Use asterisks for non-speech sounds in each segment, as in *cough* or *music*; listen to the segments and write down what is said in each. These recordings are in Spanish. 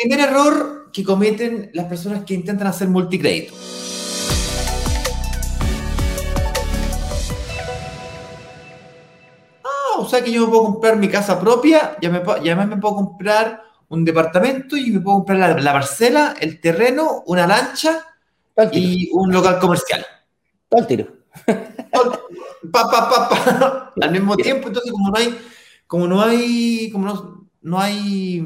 primer error que cometen las personas que intentan hacer multicrédito. Ah, o sea que yo me puedo comprar mi casa propia, ya me, y además me puedo comprar un departamento y me puedo comprar la, parcela, el terreno, una lancha y un local comercial. Todo el tiro. Pa, pa, pa, pa. *laughs* Al mismo tiempo, entonces como no hay, como no hay, como no, no hay,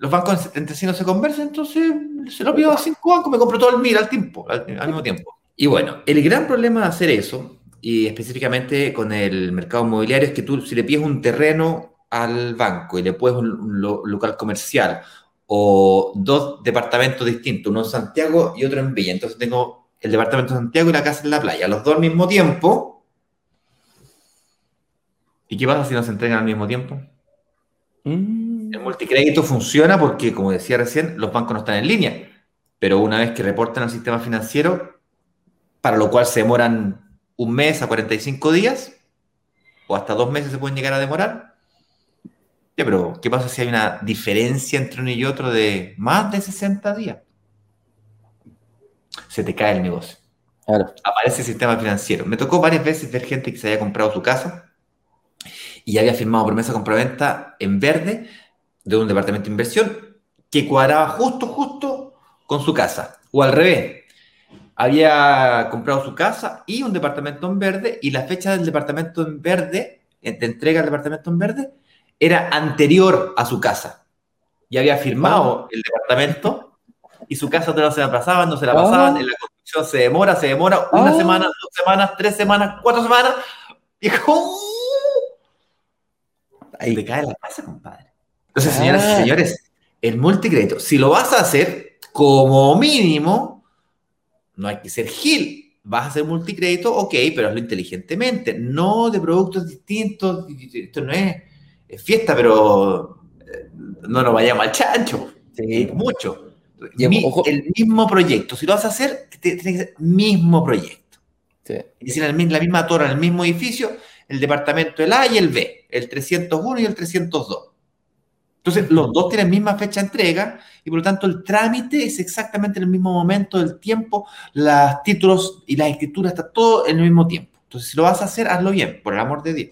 los bancos entre sí no se conversan, entonces se lo pido a cinco bancos, me compro todo el mil al tiempo, al, mismo tiempo. Y bueno, el gran problema de hacer eso, y específicamente con el mercado inmobiliario, es que tú si le pides un terreno al banco y le puedes un, local comercial o dos departamentos distintos, uno en Santiago y otro en Villa, entonces tengo el departamento de Santiago y la casa en la playa, los dos al mismo tiempo. ¿Y qué pasa si no se entregan al mismo tiempo? Mm. El multicrédito funciona porque, como decía recién, los bancos no están en línea, pero una vez que reportan al sistema financiero, para lo cual se demoran un mes a 45 días, o hasta dos meses se pueden llegar a demorar. Ya, pero ¿qué pasa si hay una diferencia entre uno y otro de más de 60 días? Se te cae el negocio. Aparece el sistema financiero. Me tocó varias veces ver gente que se había comprado su casa y había firmado promesa de compraventa en verde de un departamento de inversión que cuadraba justo, justo con su casa. O al revés, había comprado su casa y un departamento en verde y la fecha del departamento en verde, de entrega del departamento en verde, era anterior a su casa. Y había firmado el departamento y su casa no se la pasaban, no se la pasaban, ah. en la construcción se demora, se demora una ah. semana, dos semanas, tres semanas, cuatro semanas. Y Ahí te cae la casa, compadre. Entonces, señoras y señores, el multicrédito, si lo vas a hacer, como mínimo, no hay que ser gil. Vas a hacer multicrédito, ok, pero hazlo inteligentemente, no de productos distintos. Esto no es, fiesta, pero eh, no nos vayamos al chancho. Sí. Mucho. el mismo proyecto. Si lo vas a hacer, tiene que ser mismo proyecto. Sí. Y si la misma torre, en el mismo edificio, el departamento el A y el B, el 301 y el 302. Entonces, los dos tienen misma fecha de entrega y por lo tanto el trámite es exactamente en el mismo momento del tiempo, los títulos y las escrituras está todo en el mismo tiempo. Entonces, si lo vas a hacer, hazlo bien, por el amor de Dios.